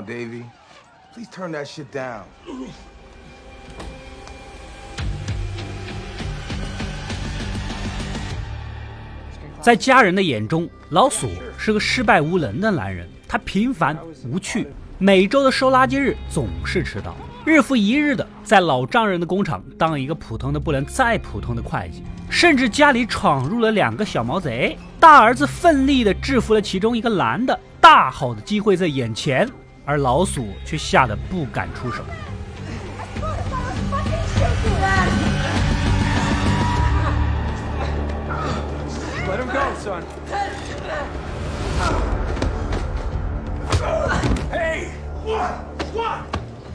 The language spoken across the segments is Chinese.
Davy. Please turn that shit down. 在家人的眼中，老索是个失败无能的男人。他平凡无趣，每周的收垃圾日总是迟到，日复一日的在老丈人的工厂当一个普通的不能再普通的会计，甚至家里闯入了两个小毛贼，大儿子奋力的制服了其中一个男的，大好的机会在眼前，而老鼠却吓得不敢出手。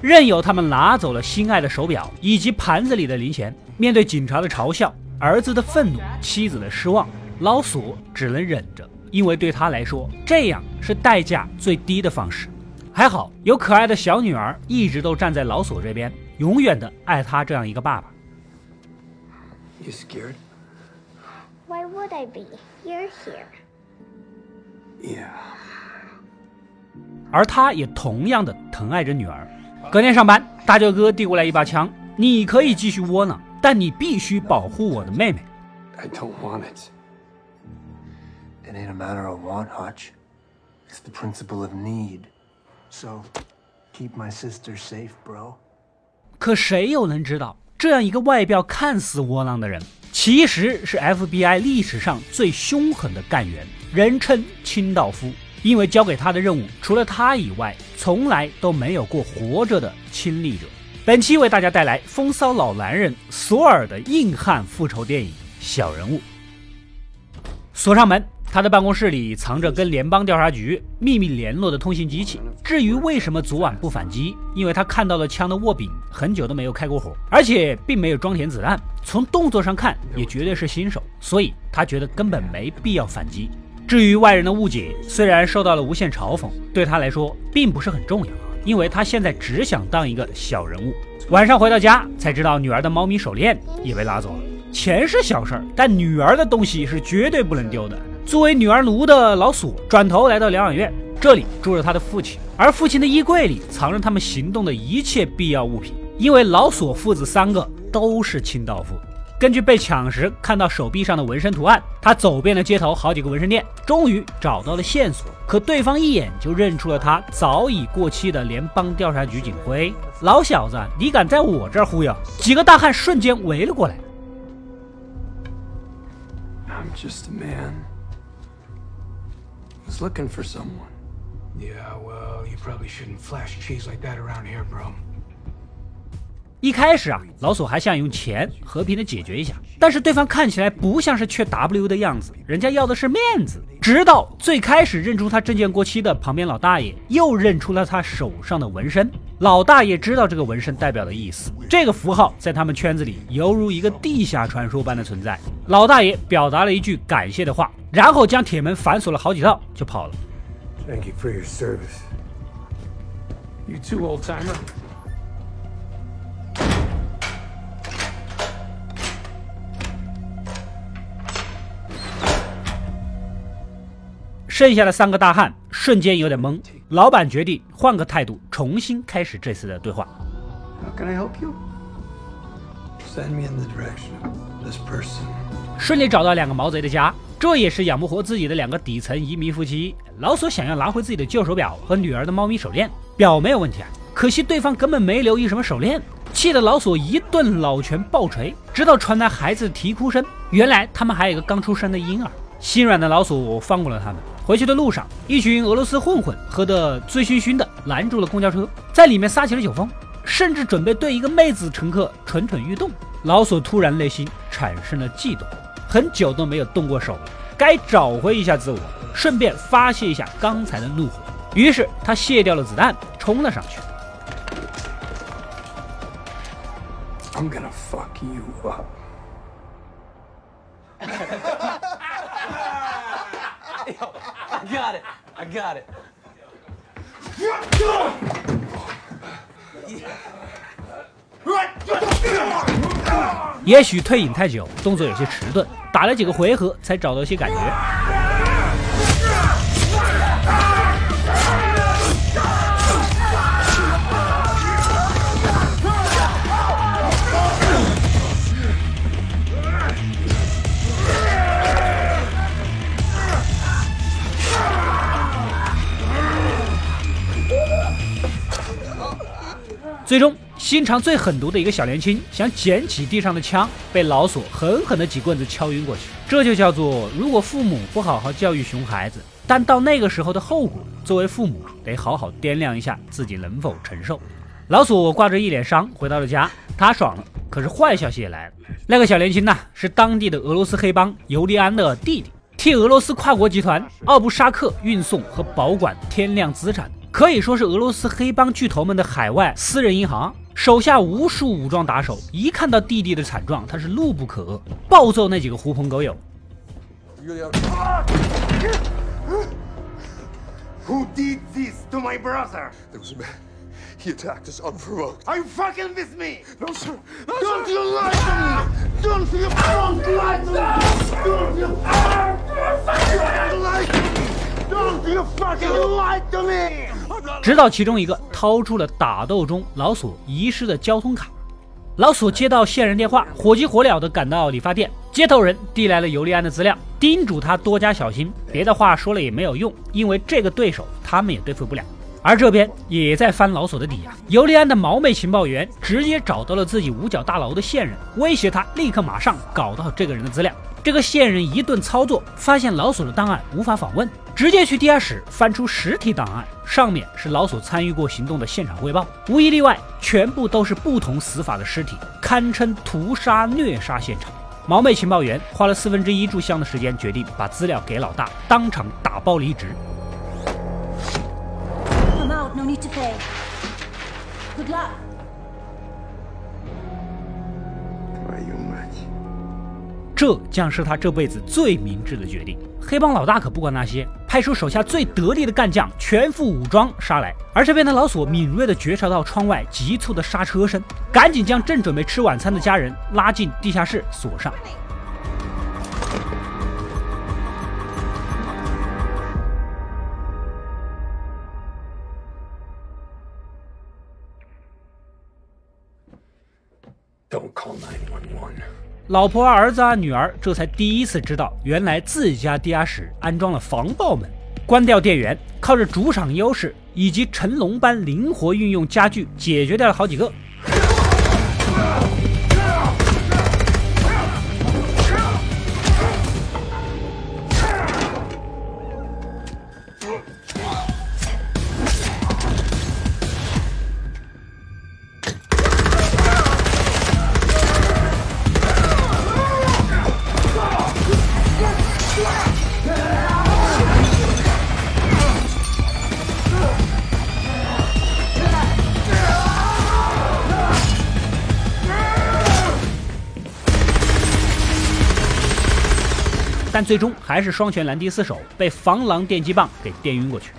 任由他们拿走了心爱的手表以及盘子里的零钱。面对警察的嘲笑、儿子的愤怒、妻子的失望，老鼠只能忍着，因为对他来说，这样是代价最低的方式。还好有可爱的小女儿一直都站在老索这边，永远的爱他这样一个爸爸。You scared? Why would I be? You're here. Yeah. 而他也同样的疼爱着女儿。隔天上班，大舅哥递过来一把枪，你可以继续窝囊，但你必须保护我的妹妹。I don't want it. It ain't a matter of want, Hutch. It's the principle of need. So, keep my sister safe, bro. 可谁又能知道，这样一个外表看似窝囊的人，其实是 FBI 历史上最凶狠的干员，人称清道夫。因为交给他的任务，除了他以外，从来都没有过活着的亲历者。本期为大家带来风骚老男人索尔的硬汉复仇电影《小人物》。锁上门，他的办公室里藏着跟联邦调查局秘密联络的通信机器。至于为什么昨晚不反击，因为他看到了枪的握柄很久都没有开过火，而且并没有装填子弹，从动作上看也绝对是新手，所以他觉得根本没必要反击。至于外人的误解，虽然受到了无限嘲讽，对他来说并不是很重要，因为他现在只想当一个小人物。晚上回到家，才知道女儿的猫咪手链也被拉走了。钱是小事儿，但女儿的东西是绝对不能丢的。作为女儿奴的老索转头来到疗养院，这里住着他的父亲，而父亲的衣柜里藏着他们行动的一切必要物品，因为老索父子三个都是清道夫。根据被抢时看到手臂上的纹身图案，他走遍了街头好几个纹身店，终于找到了线索。可对方一眼就认出了他早已过气的联邦调查局警徽。老小子，你敢在我这儿忽悠？几个大汉瞬间围了过来。I'm just a man. Was looking for someone. Yeah, well, you probably shouldn't flash cheese like that around here, bro. 一开始啊，老索还想用钱和平的解决一下，但是对方看起来不像是缺 W 的样子，人家要的是面子。直到最开始认出他证件过期的旁边老大爷，又认出了他手上的纹身。老大爷知道这个纹身代表的意思，这个符号在他们圈子里犹如一个地下传说般的存在。老大爷表达了一句感谢的话，然后将铁门反锁了好几道就跑了。Thank you for your service. You too, old timer. 剩下的三个大汉瞬间有点懵，老板决定换个态度，重新开始这次的对话。How can I help you? Send me in the direction of this person. 顺利找到两个毛贼的家，这也是养不活自己的两个底层移民夫妻。老索想要拿回自己的旧手表和女儿的猫咪手链，表没有问题啊，可惜对方根本没留意什么手链，气得老索一顿老拳暴锤，直到传来孩子的啼哭声。原来他们还有一个刚出生的婴儿。心软的老索放过了他们。回去的路上，一群俄罗斯混混喝得醉醺醺的，拦住了公交车，在里面撒起了酒疯，甚至准备对一个妹子乘客蠢蠢欲动。老索突然内心产生了悸动，很久都没有动过手了，该找回一下自我，顺便发泄一下刚才的怒火。于是他卸掉了子弹，冲了上去。I'm gonna fuck you up. Got it. I got it. 也许退隐太久，动作有些迟钝，打了几个回合才找到些感觉。最终，心肠最狠毒的一个小年轻想捡起地上的枪，被老索狠狠的几棍子敲晕过去。这就叫做，如果父母不好好教育熊孩子，但到那个时候的后果，作为父母得好好掂量一下自己能否承受。老索挂着一脸伤回到了家，他爽了。可是坏消息也来了，那个小年轻呢，是当地的俄罗斯黑帮尤利安的弟弟，替俄罗斯跨国集团奥布沙克运送和保管天量资产，可以说是俄罗斯黑帮巨头们的海外私人银行，手下无数武装打手。一看到弟弟的惨状，他是怒不可遏，暴揍那几个狐朋狗友。Who did this to my brother? There was a man. He attacked us unprovoked. Are you fucking with me? No, sir. No, Don't sir. you lie to me! Don't you don't lie to me! Don't you fucking lie to me! Don't you fucking lie to me! 直到其中一个掏出了打斗中老索遗失的交通卡，老索接到线人电话，火急火燎地赶到理发店。接头人递来了尤利安的资料，叮嘱他多加小心。别的话说了也没有用，因为这个对手他们也对付不了。而这边也在翻老索的底呀。尤利安的毛妹情报员直接找到了自己五角大楼的线人，威胁他立刻马上搞到这个人的资料。这个线人一顿操作，发现老索的档案无法访问，直接去地下室翻出实体档案上面是老鼠参与过行动的现场汇报。无一例外全部都是不同死法的尸体堪称屠杀虐杀现场。毛妹情报员花了四分之一炷香的时间决定把资料给老大当场打包离职。Good luck. 这将是他这辈子最明智的决定。黑帮老大可不管那些派出手下最得力的干将，全副武装杀来。而这边的老索敏锐地觉察到窗外急促的刹车声，赶紧将正准备吃晚餐的家人拉进地下室锁上。Don't call 911. 老婆、儿子啊、女儿这才第一次知道，原来自己家地下室安装了防爆门。关掉电源，靠着主场优势以及成龙般灵活运用家具，解决掉了好几个。最终还是双拳难敌四手，被防狼电击棒给电晕过去。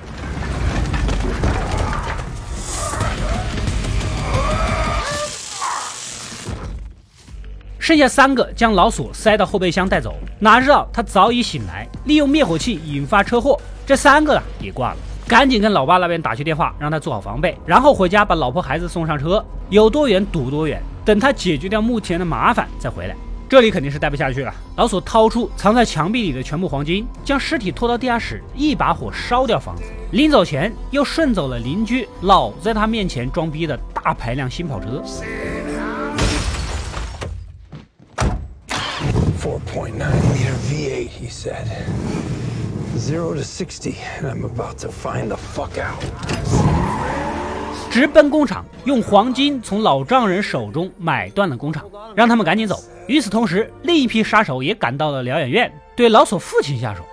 剩下三个将老鼠塞到后备箱带走，哪知道他早已醒来，利用灭火器引发车祸，这三个啊也挂了。赶紧跟老爸那边打去电话，让他做好防备，然后回家把老婆孩子送上车，有多远堵多远，等他解决掉目前的麻烦再回来。这里肯定是待不下去了。老索掏出藏在墙壁里的全部黄金，将尸体拖到地下室，一把火烧掉房子。临走前又顺走了邻居老在他面前装逼的大排量新跑车。4.9 liter V8, he said. Zero to 60, and I'm about to find the fuck out. 直奔工厂，用黄金从老丈人手中买断了工厂，让他们赶紧走。与此同时，另一批杀手也赶到了疗养院，对老索父亲下手。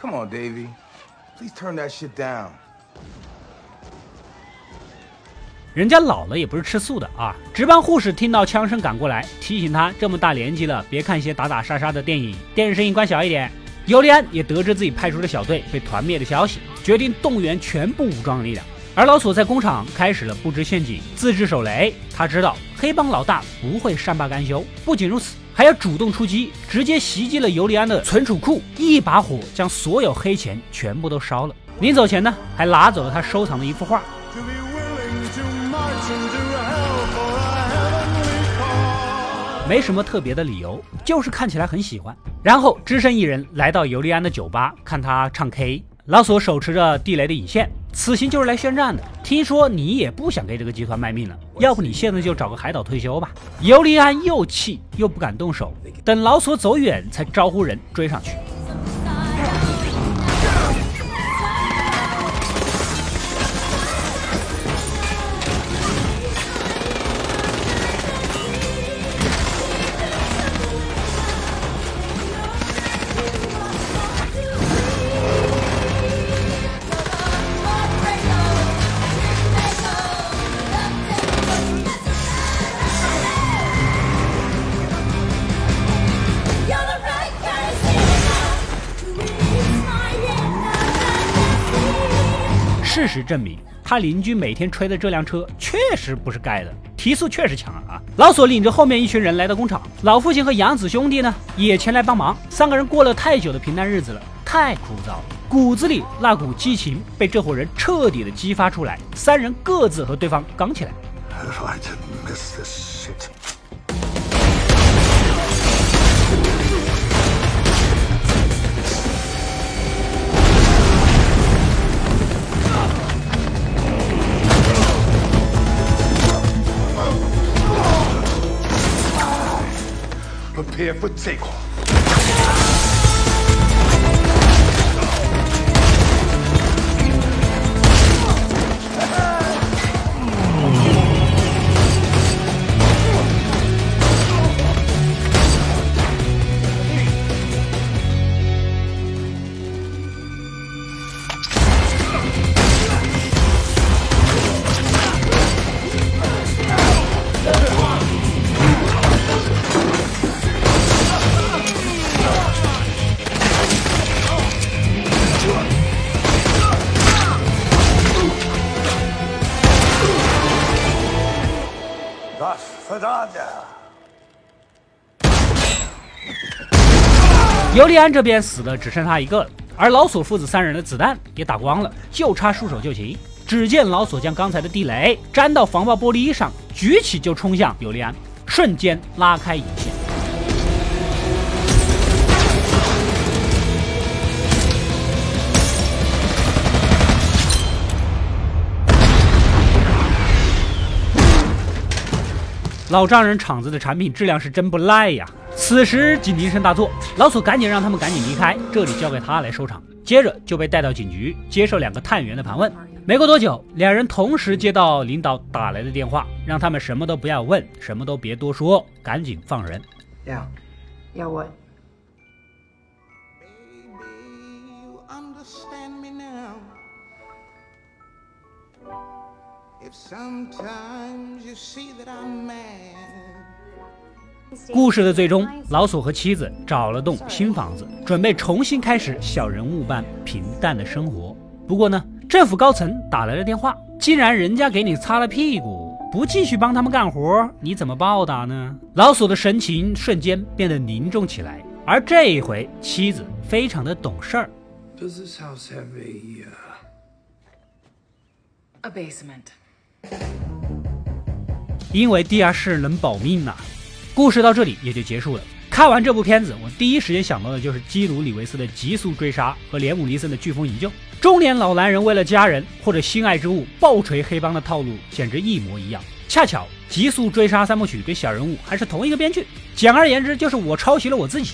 Come on, Davy. Please turn that shit down. 人家老了也不是吃素的啊！值班护士听到枪声赶过来，提醒他这么大年纪了，别看一些打打杀杀的电影，电视声音关小一点。尤利安也得知自己派出的小队被团灭的消息，决定动员全部武装力量。而老索在工厂开始了布置陷阱、自制手雷。他知道黑帮老大不会善罢甘休，不仅如此，还要主动出击，直接袭击了尤利安的存储库，一把火将所有黑钱全部都烧了。临走前呢，还拿走了他收藏的一幅画。没什么特别的理由，就是看起来很喜欢。然后只身一人来到尤利安的酒吧，看他唱 K。老索手持着地雷的引线，此行就是来宣战的。听说你也不想给这个集团卖命了，要不你现在就找个海岛退休吧。尤利安又气又不敢动手，等老索走远，才招呼人追上去。事实证明，他邻居每天吹的这辆车确实不是盖的，提速确实强啊！老索领着后面一群人来到工厂，老父亲和杨子兄弟呢也前来帮忙。三个人过了太久的平淡日子了，太枯燥了，骨子里那股激情被这伙人彻底的激发出来，三人各自和对方刚起来。Prepare for takeoff. 尤利安这边死的只剩他一个了，而老索父子三人的子弹也打光了，就差束手就擒。只见老索将刚才的地雷粘到防爆玻璃上，举起就冲向尤利安，瞬间拉开引线。老丈人厂子的产品质量是真不赖呀！此时警笛声大作，老鼠赶紧让他们赶紧离开，这里交给他来收场。接着就被带到警局接受两个探员的盘问。没过多久，两人同时接到领导打来的电话，让他们什么都不要问，什么都别多说，赶紧放人。Yeah. Yeah, what? you understand me now. If sometimes you see that I'm mad. 故事的最终，老索和妻子找了栋新房子，准备重新开始小人物般平淡的生活。不过呢，政府高层打来了电话，既然人家给你擦了屁股，不继续帮他们干活，你怎么报答呢？老索的神情瞬间变得凝重起来，而这一回，妻子非常的懂事儿。Does this house have a, uh, A basement. 因为地下室能保命呐、故事到这里也就结束了。看完这部片子，我第一时间想到的就是基努·里维斯的《极速追杀》和连姆·尼森的《飓风营救》。中年老男人为了家人或者心爱之物暴锤黑帮的套路简直一模一样。恰巧《极速追杀》三部曲跟小人物还是同一个编剧，简而言之就是我抄袭了我自己。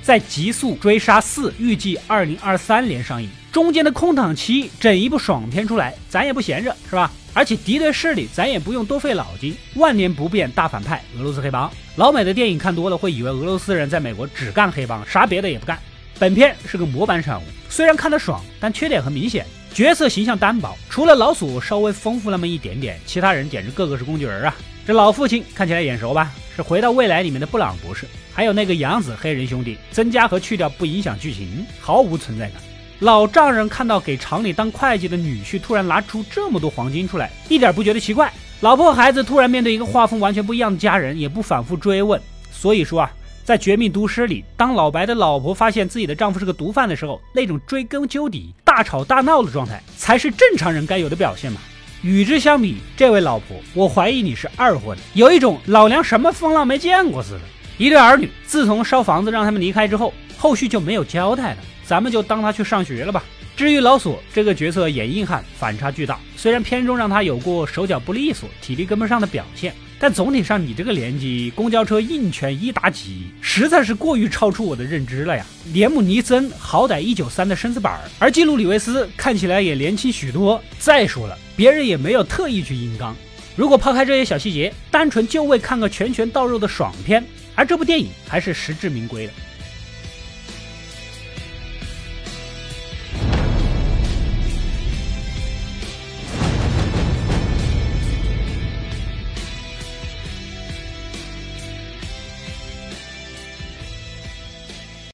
在《极速追杀四》预计二零二三年上映，中间的空档期整一部爽片出来，咱也不闲着，是吧？而且敌对势力咱也不用多费脑筋，万年不变大反派俄罗斯黑帮。老美的电影看多了会以为俄罗斯人在美国只干黑帮，啥别的也不干。本片是个模板产物，虽然看得爽，但缺点很明显，角色形象单薄，除了老鼠稍微丰富那么一点点，其他人简直个个是工具人啊！这老父亲看起来眼熟吧？是《回到未来》里面的布朗博士，还有那个杨子黑人兄弟，增加和去掉不影响剧情，毫无存在感。老丈人看到给厂里当会计的女婿突然拿出这么多黄金出来，一点不觉得奇怪。老婆孩子突然面对一个画风完全不一样的家人，也不反复追问。所以说啊，在《绝命毒师》里，当老白的老婆发现自己的丈夫是个毒贩的时候，那种追根究底、大吵大闹的状态，才是正常人该有的表现嘛。与之相比，这位老婆，我怀疑你是二婚，有一种老娘什么风浪没见过似的。一对儿女自从烧房子让他们离开之后，后续就没有交代了，咱们就当他去上学了吧。至于老索这个角色演硬汉，反差巨大。虽然片中让他有过手脚不利索、体力跟不上的表现，但总体上你这个年纪，公交车硬拳一打几，实在是过于超出我的认知了呀。连姆尼森好歹一九三的身子板，而基努里维斯看起来也年轻许多。再说了，别人也没有特意去硬刚。如果抛开这些小细节，单纯就为看个拳拳到肉的爽片，而这部电影还是实至名归的。